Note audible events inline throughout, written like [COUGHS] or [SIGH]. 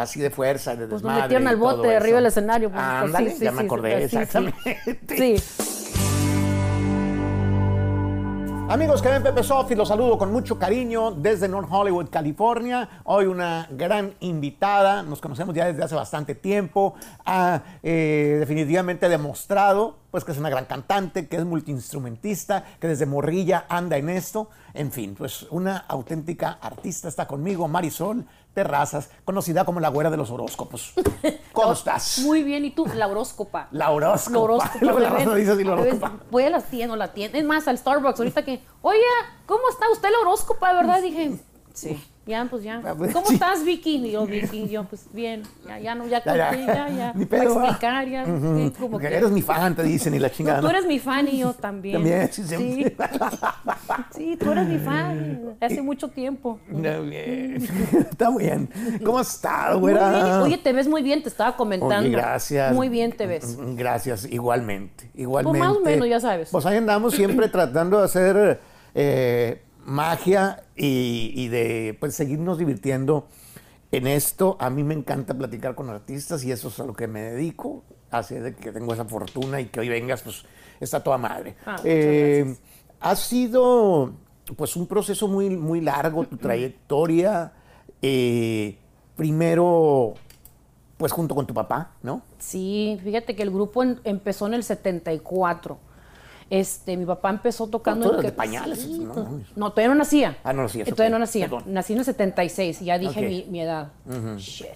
así de fuerza, de Pues desmadre. metieron al bote de arriba del escenario. pues, Ándale, sí, sí, ya me acordé, exactamente. Sí. Amigos que ven Pepe Sofi, los saludo con mucho cariño desde North Hollywood, California. Hoy una gran invitada, nos conocemos ya desde hace bastante tiempo, ha eh, definitivamente demostrado pues que es una gran cantante, que es multiinstrumentista, que desde morrilla anda en esto. En fin, pues una auténtica artista está conmigo, Marisol Terrazas, conocida como la güera de los horóscopos. [LAUGHS] ¿Cómo estás? Muy bien, ¿y tú? La horóscopa. La horóscopa. La horóscopa. Luego [LAUGHS] la raza dice así, la horóscopa. Voy a las tiendas, la tienda. Es más, al Starbucks, ahorita que, oye, ¿cómo está usted la horóscopa, verdad? [LAUGHS] Dije, sí. Ya, pues ya. Ah, pues, ¿Cómo estás, Vicky? Y yo, Vicky, yo, pues bien. Ya, ya no, ya conté, ya, ya. [LAUGHS] Ni Para pedo, ¿va? explicar, ya. sí, como que- eres mi fan, te dicen, y la [LAUGHS] chingada. Tú eres mi fan y yo también. También, sí, sí. Sí, [LAUGHS] tú eres mi fan. Hace mucho tiempo. No, bien. Está bien. ¿Cómo has estado, güera? Oye, te ves muy bien, te estaba comentando. Oye, gracias. Muy bien te ves. Gracias, igualmente. Igualmente. Pues más o menos, ya sabes. Pues ahí andamos siempre tratando de hacer eh, magia y, y de pues, seguirnos divirtiendo en esto. A mí me encanta platicar con artistas y eso es a lo que me dedico. Así de que tengo esa fortuna y que hoy vengas, pues está toda madre. Ah, Eh, ha sido pues un proceso muy, muy largo, tu trayectoria. Eh, primero, pues junto con tu papá, ¿no? Sí, fíjate que el grupo en- empezó en el 74. Este, mi papá empezó tocando tú en eras de pañales, sí, no todavía no nacía. Ah, no nacías, Eh, Todavía no nacía. perdón. Nací en el 76 y ya dije mi, mi edad. Shit.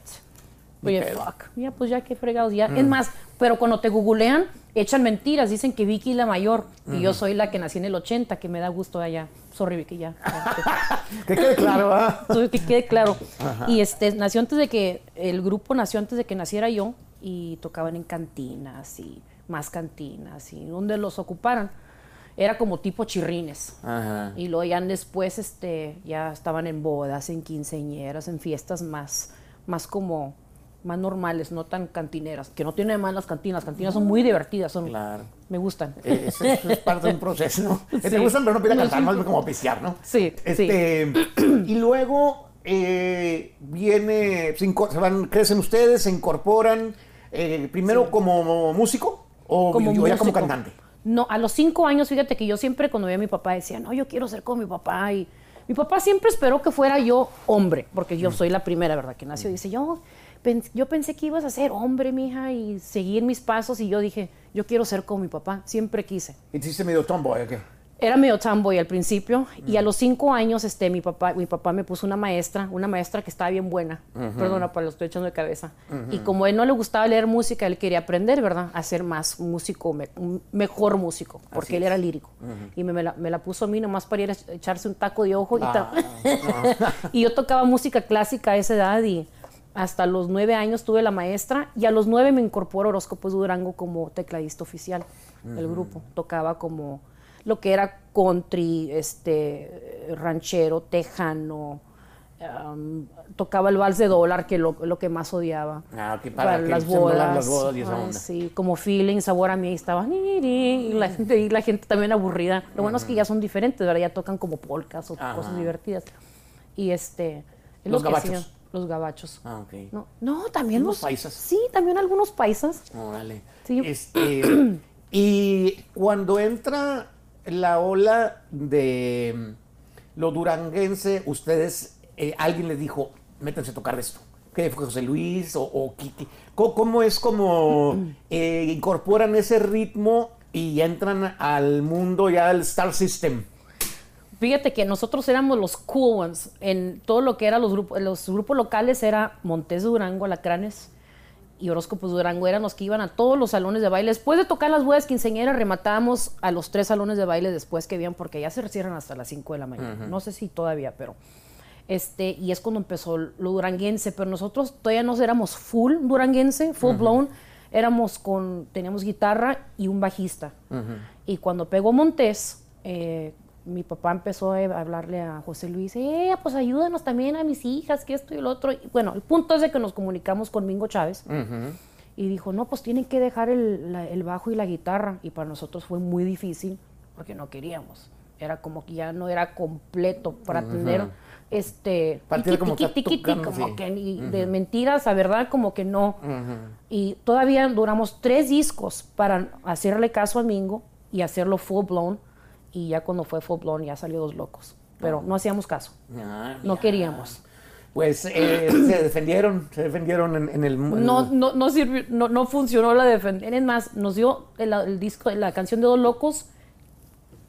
Oye, pedo. fuck. Ya, pues ya qué fregados ya. Es más, pero cuando te googlean, echan mentiras. Dicen que Vicky es la mayor y yo soy la que nací en el 80, que me da gusto allá. Sorry, Vicky, ya. [LAUGHS] Que quede claro, ¿ah? [LAUGHS] Que quede claro. Y este nació antes de que, el grupo nació antes de que naciera yo y tocaban en cantinas y más cantinas y donde los ocuparan. Era como tipo chirrines. Ajá. Y luego ya después este, ya estaban en bodas, en quinceñeras, en fiestas más, más como más normales, no tan cantineras. Que no tienen más las cantinas. Las cantinas son muy divertidas, son, Claro. me gustan. Eh, Eso, eso es parte de un proceso, [LAUGHS] ¿no? Te Sí. gustan, pero no pide cantar, sí. más bien como pistear, ¿no? Sí, Este, [CLEARS THROAT] Y luego eh, viene, se van, crecen ustedes, se incorporan, eh, primero como músico o, como o ya como cantante. No, a los cinco años, fíjate que yo siempre cuando veía a mi papá decía, no, yo quiero ser como mi papá. Y mi papá siempre esperó que fuera yo hombre, porque Mm. yo soy la primera, ¿verdad? Que nació. Dice, yo, yo pensé que ibas a ser hombre, mija, y seguir mis pasos. Y yo dije, yo quiero ser como mi papá. Siempre quise. ¿Y te hiciste medio tomboy o qué? Era medio tomboy al principio y a Mm. los cinco años este, mi, papá, mi papá me puso una maestra, una maestra que estaba bien buena, perdona, para lo estoy echando de cabeza. Y como a él no le gustaba leer música, él quería aprender, ¿verdad? A ser más músico, me- un mejor músico, porque él era lírico. Y me, me la, me la puso a mí nomás para ir a echarse un taco de ojo. Y, ta- [LAUGHS] y yo tocaba música clásica a esa edad y hasta los nueve años tuve la maestra y a los nueve me incorporó a Horóscopos Durango como tecladista oficial del grupo. Tocaba como lo que era country, este, ranchero, tejano. um, tocaba el vals de dólar, que lo, lo que más odiaba. Ah, ok, para que se emulan las bodas y esa Ay, onda. sí, como feeling, sabor a mí, estaba y la gente, y la gente también aburrida. Lo bueno es que ya son diferentes, ¿verdad? Ya tocan como polcas o cosas divertidas. Y este... es Los lo que gabachos. hacían, Los gabachos. Ah, ok. No, no, también los paisas. Sí, también algunos paisas. Órale. Sí. Este, [CLEARS THROAT] y cuando entra la ola de mm, lo duranguense, ustedes, eh, alguien les dijo, métanse a tocar esto. ¿Qué fue José Luis o, o Kiki? ¿Cómo, cómo es como [CLEARS THROAT] eh, incorporan ese ritmo y entran al mundo ya del Star System? Fíjate que nosotros éramos los cool ones. En todo lo que eran los grupos, los grupos locales era Montes Durango, Alacranes y Horóscopos de Durango. Eran los que iban a todos los salones de baile. Después de tocar las bodas quinceañeras, rematábamos a los tres salones de baile después que habían, porque ya se cierran hasta las 5 de la mañana. No sé si todavía, pero... Este, y es cuando empezó lo duranguense, pero nosotros todavía no éramos full duranguense, full blown, éramos con, teníamos guitarra y un bajista. Y cuando pegó Montés, eh, mi papá empezó a hablarle a José Luis, eh, pues ayúdanos también a mis hijas, que esto y lo otro. Y bueno, el punto es de que nos comunicamos con Mingo Chávez y dijo, no, pues tienen que dejar el, la- el bajo y la guitarra. Y para nosotros fue muy difícil porque no queríamos. era como que ya no era completo para tener este Partir como tiqui, tiqui, tiqui, como sí. que ni de mentiras a verdad como que no y todavía duramos tres discos para hacerle caso a Mingo y hacerlo full blown y ya cuando fue full blown ya salió dos locos pero no hacíamos caso Ah, no queríamos Pues eh, [CLEARS THROAT] se defendieron, se defendieron en, en el... no, no, no, sirvió, no, no funcionó la defensa. Es más, nos dio el, el disco, la canción de Dos Locos,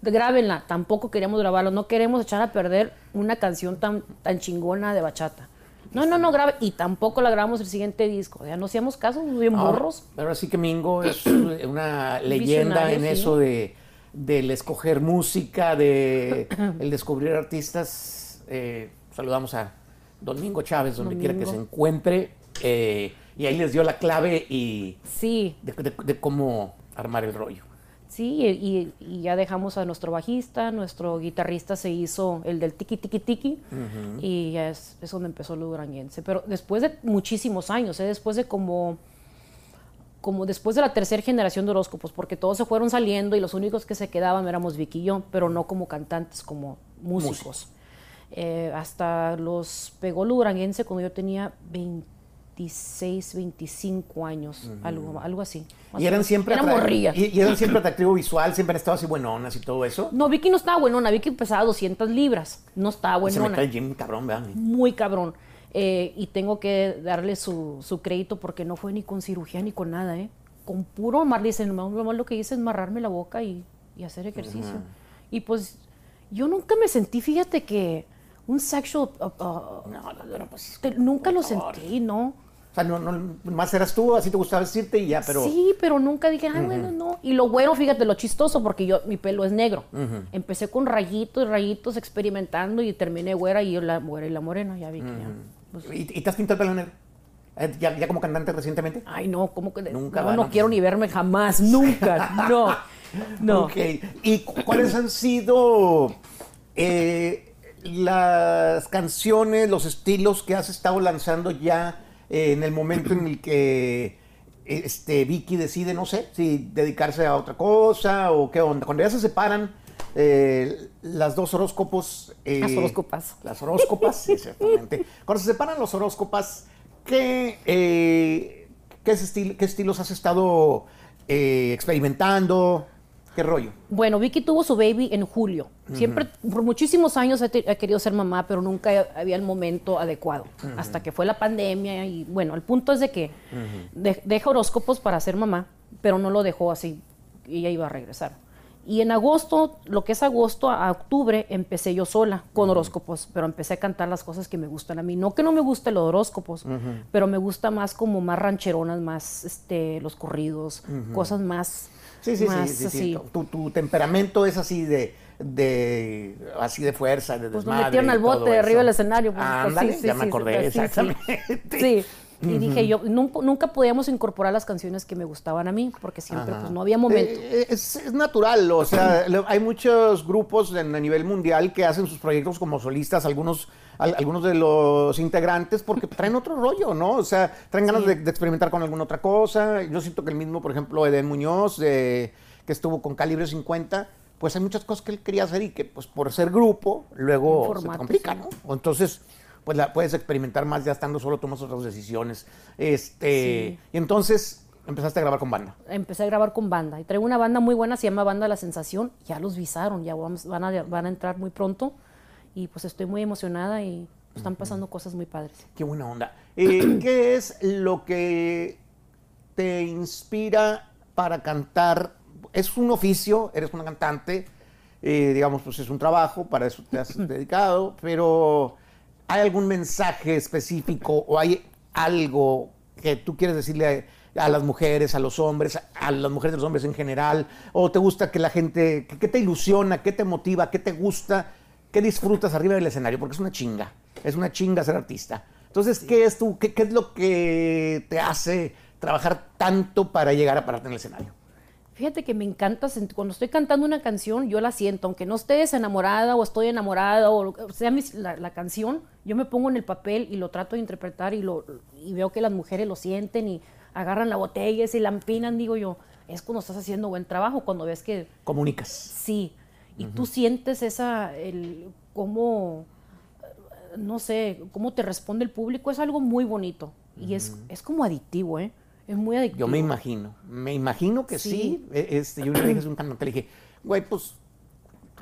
grábenla. Tampoco queríamos grabarlo. No queremos echar a perder una canción tan, tan chingona de bachata. No, no, no, grabe. Y tampoco la grabamos el siguiente disco. Ya no hacíamos caso, bien Ahora- morros. Ahora sí que Mingo es [CLEARS THROAT] una leyenda en sí. eso de del escoger música, de [CLEARS THROAT] el descubrir artistas. Eh, saludamos a Don Mingo Chávez, donde quiera que Domingo. se encuentre. eh, y ahí les dio la clave y Sí, de, de- de cómo armar el rollo. sí, y, y ya dejamos a nuestro bajista, nuestro guitarrista se hizo el del tiki tiki tiki y ya es, es donde empezó lo duranguense. Pero después de muchísimos años, ¿eh? después de como, como después de la tercera generación de horóscopos, porque todos se fueron saliendo y los únicos que se quedaban éramos Vicky y yo, pero no como cantantes, como músicos. Eh, hasta los pegó lo duranguense cuando yo tenía 26, 25 años, algo, algo así. Y eran siempre Era atra- morrilla. Y, y eran siempre atractivo visual, siempre han estado así buenonas y todo eso. No, Vicky no estaba buenona. Vicky pesaba 200 libras. No estaba se me buenona. cae Jim cabrón, vean. Muy cabrón. Eh, y tengo que darle su, su crédito porque no fue ni con cirugía ni con nada, ¿eh? Con puro mar, dicen, lo más lo que hice es marrarme la boca y, y hacer ejercicio. Y pues yo nunca me sentí, fíjate que un sexual... uh, uh, No, no, pero pues, te- nunca lo favor. sentí, ¿no? O sea, no, no, más eras tú, así te gustaba vestirte y ya, pero... Sí, pero nunca dije, ay, bueno, no. Y lo bueno, fíjate, lo chistoso, porque yo, mi pelo es negro. Empecé con rayitos, rayitos, experimentando y terminé güera y yo la güera y la morena, ya vi que ya. Pues, ¿Y, y te has pintado el pelo negro? Eh, ¿Ya, ya como cantante recientemente? ay, no, ¿cómo que? Nunca, no, va, no no. quiero ni verme jamás, nunca, [LAUGHS] no. No. Ok. ¿Y cu- cuáles han sido eh, las canciones, los estilos que has estado lanzando ya eh, en el momento en el que este, Vicky decide, no sé, si dedicarse a otra cosa o qué onda? Cuando ya se separan eh, las dos horóscopos. eh, Las horóscopas. Las horóscopas, exactamente. Cuando se separan los horóscopas, ¿qué, eh, qué, estil- qué estilos has estado eh, experimentando? ¿Qué rollo? Bueno, Vicky tuvo su baby en julio. Siempre, por muchísimos años he, he querido ser mamá, pero nunca había el momento adecuado. Hasta que fue la pandemia y bueno, el punto es de que de- deja horóscopos para ser mamá, pero no lo dejó así. y Ella iba a regresar. Y en agosto, lo que es agosto a octubre, empecé yo sola con horóscopos, pero empecé a cantar las cosas que me gustan a mí. No que no me gusten los horóscopos, pero me gusta más como más rancheronas, más este, los corridos, cosas más, Sí, sí, más sí, sí, sí. Tu, tu temperamento es así de, de así de fuerza, de Pues desmadre. metieron al bote de arriba del escenario. pues, pues, Ándale, sí, ya me acordé, sí, sí. Y dije yo, nunca, nunca podíamos incorporar las canciones que me gustaban a mí, porque siempre Ajá. pues no había momento. Eh, es, es natural, o sea, hay muchos grupos en- a nivel mundial que hacen sus proyectos como solistas, algunos, al- algunos de los integrantes, porque traen otro rollo, ¿no? O sea, traen ganas Sí. de, de experimentar con alguna otra cosa. Yo siento que el mismo, por ejemplo, Eden Muñoz, de- que estuvo con Calibre 50, pues hay muchas cosas que él quería hacer y que, pues, por ser grupo, luego se complica, sí. ¿no? Entonces, pues la puedes experimentar más ya estando solo, tomas otras decisiones. Este, Sí. y entonces empezaste a grabar con banda. Empecé a grabar con banda. Y traigo una banda muy buena, se llama Banda La Sensación. Ya los visaron, ya vamos- van, a, van a entrar muy pronto. Y pues estoy muy emocionada y están pasando cosas muy padres. Qué buena onda. Eh, [CLEARS THROAT] ¿Qué es lo que te inspira para cantar? Es un oficio, eres una cantante, eh, digamos, pues es un trabajo, para eso te has [LAUGHS] dedicado, pero ¿hay algún mensaje específico o hay algo que tú quieres decirle a, a las mujeres, a los hombres, a las mujeres y los hombres en general? ¿O te gusta que la gente, que- qué te ilusiona, qué te motiva, qué te gusta, qué disfrutas arriba del escenario? Porque es una chinga, es una chinga ser artista. Entonces, ¿qué es tú, qué, qué es lo que te hace trabajar tanto para llegar a pararte en el escenario? Fíjate que me encanta, cuando estoy cantando una canción, yo la siento, aunque no estés enamorada o estoy enamorada o sea mis- la, la canción, yo me pongo en el papel y lo trato de interpretar y, lo, y veo que las mujeres lo sienten y agarran la botella y se la empinan, digo yo, es cuando estás haciendo buen trabajo, cuando ves que Comunicas. sí. y tú sientes esa, el, cómo, no sé, cómo te responde el público, es algo muy bonito. Y es, es como adictivo, ¿eh? Es muy adictivo. Yo me imagino, me imagino que sí. E- Este, yo una vez dije, un cantante, le dije, güey, pues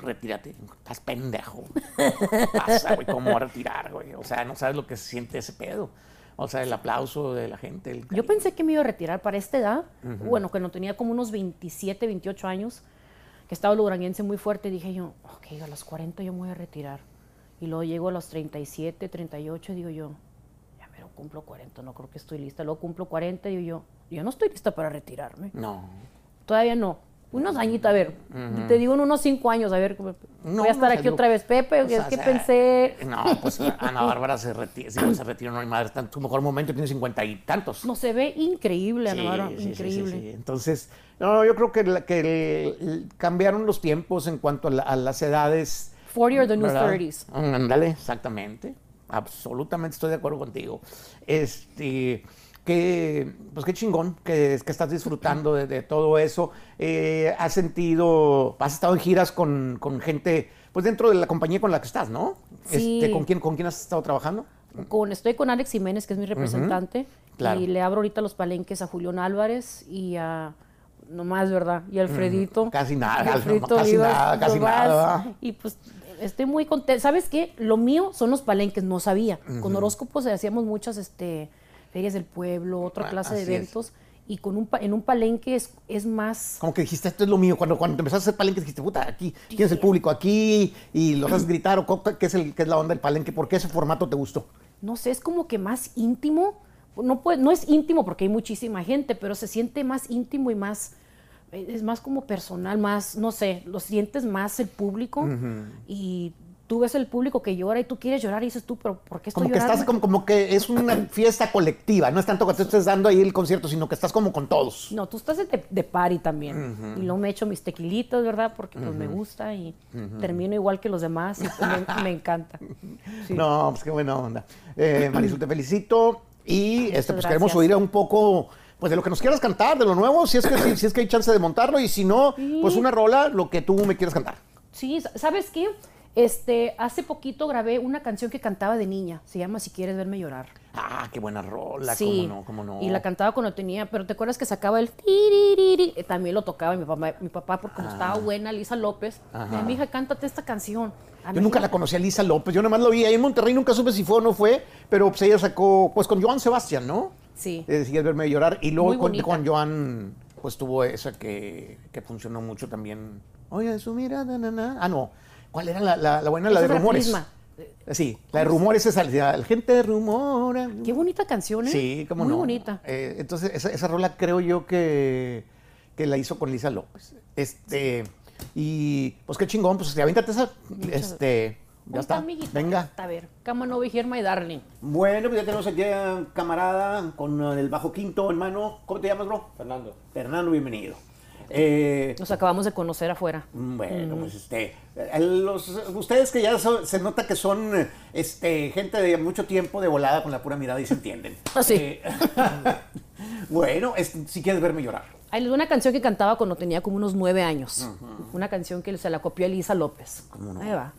retírate, estás pendejo. ¿Qué pasa, güey? ¿Cómo retirar, güey? O sea, no sabes lo que se siente ese pedo. O sea, el aplauso de la gente. el Yo pensé que me iba a retirar para esta edad, bueno, cuando tenía como unos 27, 28 años, que estaba el duranguense muy fuerte, dije yo, ok, a los 40 yo me voy a retirar. Y luego llego a los 37, 38, y digo yo, cumplo 40, no creo que estoy lista. Luego cumplo 40, y yo, yo no estoy lista para retirarme. No. Todavía no. Unos añitos, a ver, te digo en unos 5 años, a ver, No, voy a estar no, aquí otra vez, Pepe, O sea, es que o sea, pensé, No, pues Ana Bárbara se retira, se retira, no hay madre, está en su mejor momento, tiene cincuenta y tantos. no se ve increíble, Ana Sí, Bárbara, sí, sí, sí, increíble. sí. Entonces, no, yo creo que, la- que el- el- cambiaron los tiempos en cuanto a, la- a las edades. 40 or the new ¿verdad? 30s. Mm, Ándale, exactamente. Absolutamente estoy de acuerdo contigo. Este, que, pues qué chingón que, que estás disfrutando de, de todo eso. Eh, has sentido, has estado en giras con, con gente, pues dentro de la compañía con la que estás, ¿no? Sí. Este, ¿con, quién, ¿Con quién has estado trabajando? con, estoy con Alex Jiménez, que es mi representante, claro. y le abro ahorita los palenques a Julián Álvarez y a, nomás, ¿verdad? Y a Alfredito. Casi nada, [LAUGHS] Alfredito casi Olivas, nada, casi nada. Y pues estoy muy contenta. ¿Sabes qué? Lo mío son los palenques, no sabía. Con horóscopos hacíamos muchas este, ferias del pueblo, otra Ah, clase de es. eventos. Y con un, en un palenque es, es más... Como que dijiste, esto es lo mío. Cuando, cuando te empezaste a hacer palenque, dijiste, puta, aquí, ¿quién es el público? Aquí, y los haces gritar, o ¿qué es, el, qué es la onda del palenque? ¿Por qué ese formato te gustó? no sé, es como que más íntimo. No, puede, no es íntimo porque hay muchísima gente, pero se siente más íntimo y más, es más como personal, más, no sé, lo sientes más el público y tú ves el público que llora y tú quieres llorar y dices tú, pero ¿por qué estoy Como que llorando? estás, como, como que es una [COUGHS] fiesta colectiva. No es tanto que te estés dando ahí el concierto, sino que estás como con todos. No, tú estás de, de party también. Y luego me echo mis tequilitos, ¿verdad? Porque pues me gusta y termino igual que los demás y me, [LAUGHS] me encanta. Sí. No, pues qué buena onda. Eh, Marisol, te felicito. Y este, pues queremos oír un poco pues de lo que nos quieras cantar, de lo nuevo, si es que, si, si es que hay chance de montarlo. Y si no, pues una rola, lo que tú me quieras cantar. Sí, ¿sabes qué? Este, hace poquito grabé una canción que cantaba de niña. Se llama Si quieres verme llorar. Ah, qué buena rola, sí. cómo no, cómo no. Y la cantaba cuando tenía, pero ¿te acuerdas que sacaba el tiririri? Eh, También lo tocaba mi papá, mi papá porque como estaba buena, Lisa López. Ah. Ajá. Mi hija, cántate esta canción. A Yo nunca la conocí a Lisa López, yo nada más lo vi ahí en Monterrey, nunca supe si fue o no fue, pero pues ella sacó, pues con Joan Sebastián, ¿no? Sí. Eh, Sigues verme llorar, y luego con, con Joan, pues tuvo esa que, que funcionó mucho también. Oye, su mirada, na, na. Ah, no, ¿cuál era la, la, la buena? La de rumores. Prisma. Sí, la de rumores es la gente rumora. Qué bonita canción, ¿eh? Sí, cómo Muy no. bonita. Eh, entonces, esa, esa rola creo yo que, que la hizo con Lisa López. Este, y pues qué chingón, pues aviéntate esa. Este, ya está. amiguita. Venga. A ver, come on over here, my darling. Bueno, pues ya tenemos aquí a camarada con el bajo quinto en mano. ¿Cómo te llamas, bro? Fernando. Fernando, bienvenido. Eh, Nos acabamos de conocer afuera. bueno, pues este, los, ustedes que ya so- se nota que son este, gente de mucho tiempo de volada con la pura mirada y se entienden. [LAUGHS] Ah, sí. Eh, [LAUGHS] bueno, es- si quieres verme llorar. Ahí les doy una canción que cantaba cuando tenía como unos nueve años. Una canción que se la copió Elisa López. Ahí va.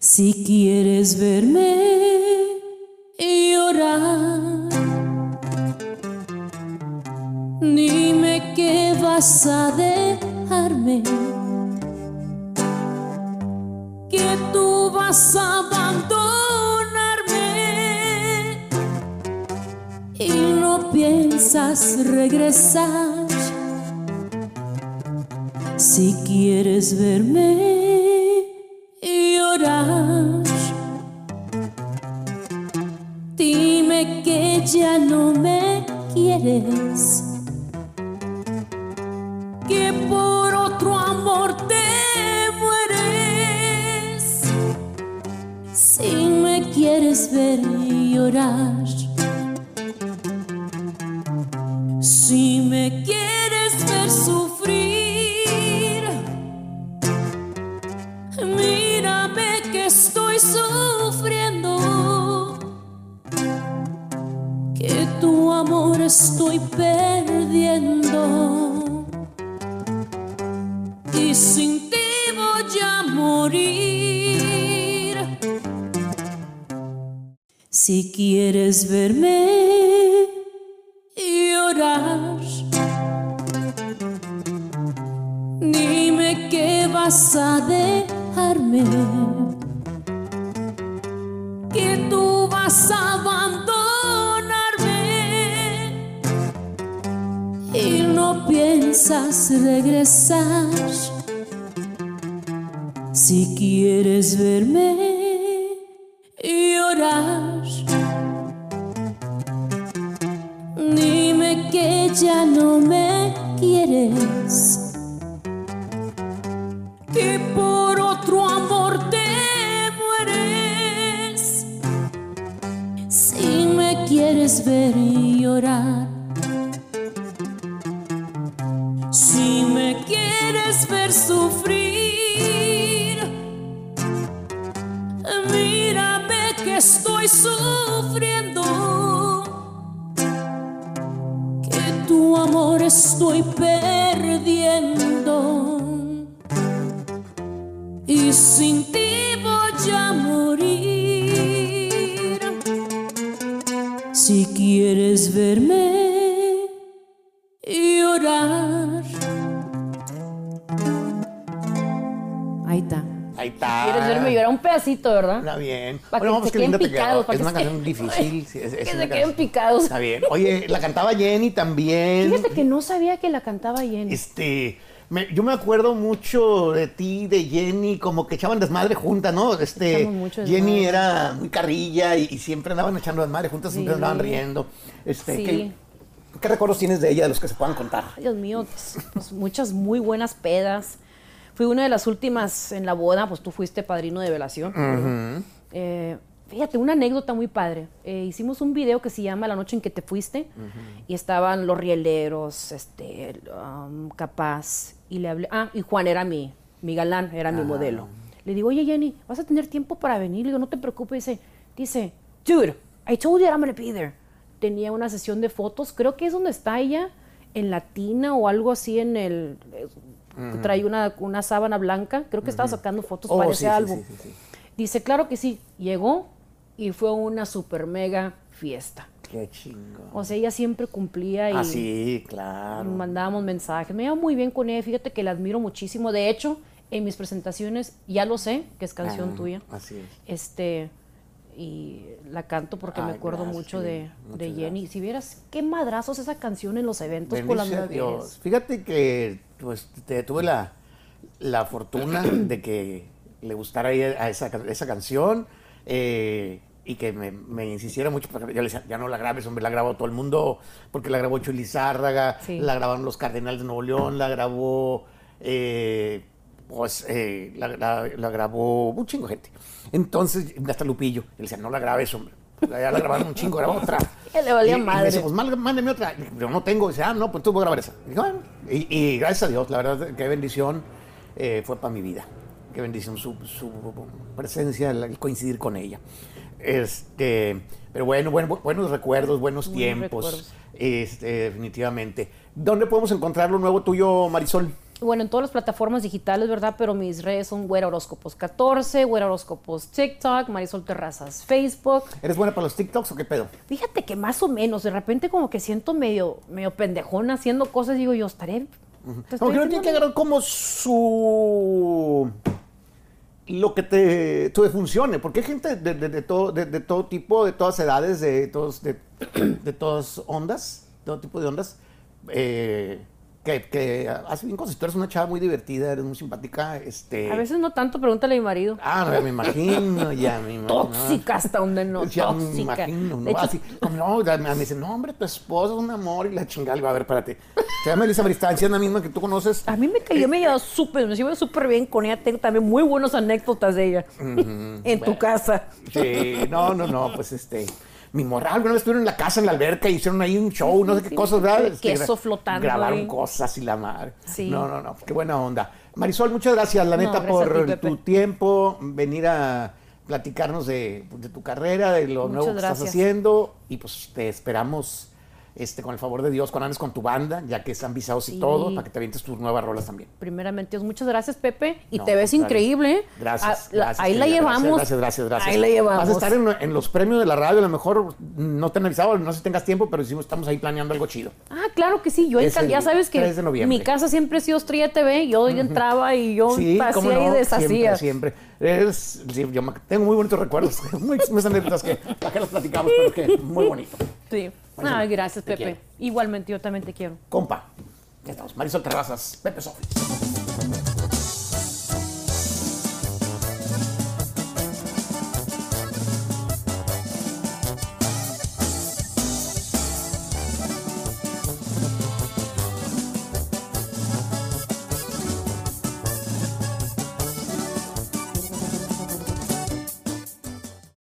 Si quieres verme llorar, que vas a dejarme, que tú vas a abandonarme y no piensas regresar. Si quieres verme llorar, dime que ya no me quieres, llorar. Si me quieres ver sufrir, mírame que estoy sufriendo, que tu amor estoy perdiendo y sin ti voy a morir. Si quieres verme llorar, dime que vas a dejarme, que tú vas a abandonarme y no piensas regresar. Si quieres verme que ya no me quieres, morir. Si quieres verme llorar, ahí está. Ahí está. ¿Quieres verme llorar un pedacito, verdad? Está bien. Pa' que Bueno, se qué queden picados, Es que una canción difícil. [LAUGHS] sí, es- es Que se queden picados. Está bien. Oye, la cantaba Jenny también. Fíjate que no sabía que la cantaba Jenny. Este, me- yo me acuerdo mucho de ti, de Jenny, como que echaban desmadre juntas, ¿no? Este, mucho Jenny desmadre. era muy carrilla y, y siempre andaban echando desmadre juntas, siempre andaban riendo. Este, Sí. ¿qué, qué recuerdos tienes de ella, de los que se puedan contar? Ay, Dios mío, pues, pues, muchas muy buenas pedas. Fui una de las últimas en la boda, pues tú fuiste padrino de velación. Eh, fíjate, una anécdota muy padre. Eh, hicimos un video que se llama La noche en que te fuiste y estaban los rieleros, este, um, Capaz, y le hablé, ah, y Juan era mi, mi galán, era mi modelo. Le digo, oye Jenny, ¿vas a tener tiempo para venir? Le digo, no te preocupes. Dice, dice, dude, I told you I'm gonna be there. Tenía una sesión de fotos, creo que es donde está ella, en Latina o algo así en el... eh, Trae una, una sábana blanca, creo que estaba sacando fotos Oh, para ese sí, álbum. sí, sí, sí. Dice, claro que sí, llegó y fue una super mega fiesta. Qué chingo. O sea, ella siempre cumplía y Ah, sí, claro. mandábamos mensajes. Me iba muy bien con ella, fíjate que la admiro muchísimo. De hecho, en mis presentaciones ya lo sé, que es canción Ah, tuya. Así es. Este, y la canto porque me acuerdo gracias, mucho de, de Jenny. gracias. Si vieras qué madrazos esa canción en los eventos con las Bendice mujeres. Dios. Fíjate que pues, te, tuve la, la fortuna de que le gustara a esa, esa canción eh, y que me, me insistiera mucho. Porque yo le decía, ya no la grabes, hombre, la grabó todo el mundo, porque la grabó Chuli Zárraga, Sí. la grabaron los Cardenales de Nuevo León, la grabó. eh, pues eh, la, la- la grabó un chingo gente. Entonces, hasta Lupillo, él decía, no la grabes, hombre. Ya la grabaron un chingo, grabó otra. [LAUGHS] Que le valía Y- y me madre. pues mal- mándeme otra. Yo no tengo. Dice, ah, no, pues tú voy a grabar esa. Y- y gracias a Dios, la verdad, qué bendición eh, fue para mi vida. Qué bendición su, su presencia, el coincidir con ella. Este, pero bueno, bueno, buenos recuerdos, buenos Buenos tiempos. recuerdos. Este, definitivamente. ¿Dónde podemos encontrar lo nuevo tuyo, Marisol? Bueno, en todas las plataformas digitales, ¿verdad? Pero mis redes son Güera Horóscopos 14, Güera Horóscopos TikTok, Marisol Terrazas Facebook. ¿Eres buena para los TikToks o qué pedo? Fíjate que más o menos, de repente como que siento medio, medio pendejona haciendo cosas, digo yo, estaré... Como que no tiene que agarrar como su lo que te, funcione, porque hay gente de, de- de todo, de, de todo tipo, de todas edades, de todos, de, [CLEARS THROAT] de todas ondas, todo tipo de ondas, eh, que, que hace bien cosas. Tú eres una chava muy divertida, eres muy simpática, este. A veces no tanto, pregúntale a mi marido. Ah, me imagino, ya me imagino. Tóxica hasta donde no, Ya me tóxica. imagino, ¿no? Hecho, Así, como, no, ya me me dice, no, hombre, tu esposa es un amor y la chingada. Va a ver, espérate. Se llama Elisa Bristancia, es la misma que tú conoces. a mí me cayó, me llevaba súper, me llevo súper bien con ella. Tengo también muy buenas anécdotas de ella. [LAUGHS] en tu casa. Sí, no, no, no, pues este. Mi morral, alguna vez estuvieron en la casa, en la alberca, y hicieron ahí un show, no sé qué cosas, ¿verdad? el Este, queso flotando Grabaron ahí. cosas y la madre. Sí. No, no, no, qué buena onda. Marisol, muchas gracias, la neta, por ti, tu tiempo, venir a platicarnos de, de tu carrera, de lo Muchas nuevo que estás haciendo, y pues te esperamos este, con el favor de Dios, cuando andes con tu banda, ya que están visados y todo, para que te avientes tus nuevas rolas también. Primeramente, Dios, muchas gracias, Pepe. Y No, te ves increíble. ¿eh? Gracias, Ah, la- gracias, Ahí la llevamos. Gracias, gracias, gracias. Ahí la llevamos. Vas a estar en, en los premios de la radio, a lo mejor no te han avisado, no sé si tengas tiempo, pero sí estamos ahí planeando algo chido. Ah, claro que sí. Yo Es el ya sabes que 3 de noviembre. mi casa siempre ha sido Estrella TV. Yo entraba y yo Sí, cómo hacía y no, deshacía. Siempre, siempre. Es- sí, yo tengo muy bonitos recuerdos, [LAUGHS] muy, muchas anécdotas que, para que las platicamos, pero que muy bonito. Sí. Buenísimo. Ay, gracias, Pepe. quiero. Igualmente, yo también te quiero. Compa, ya estamos. Marisol Terrazas, Pepe Sofis.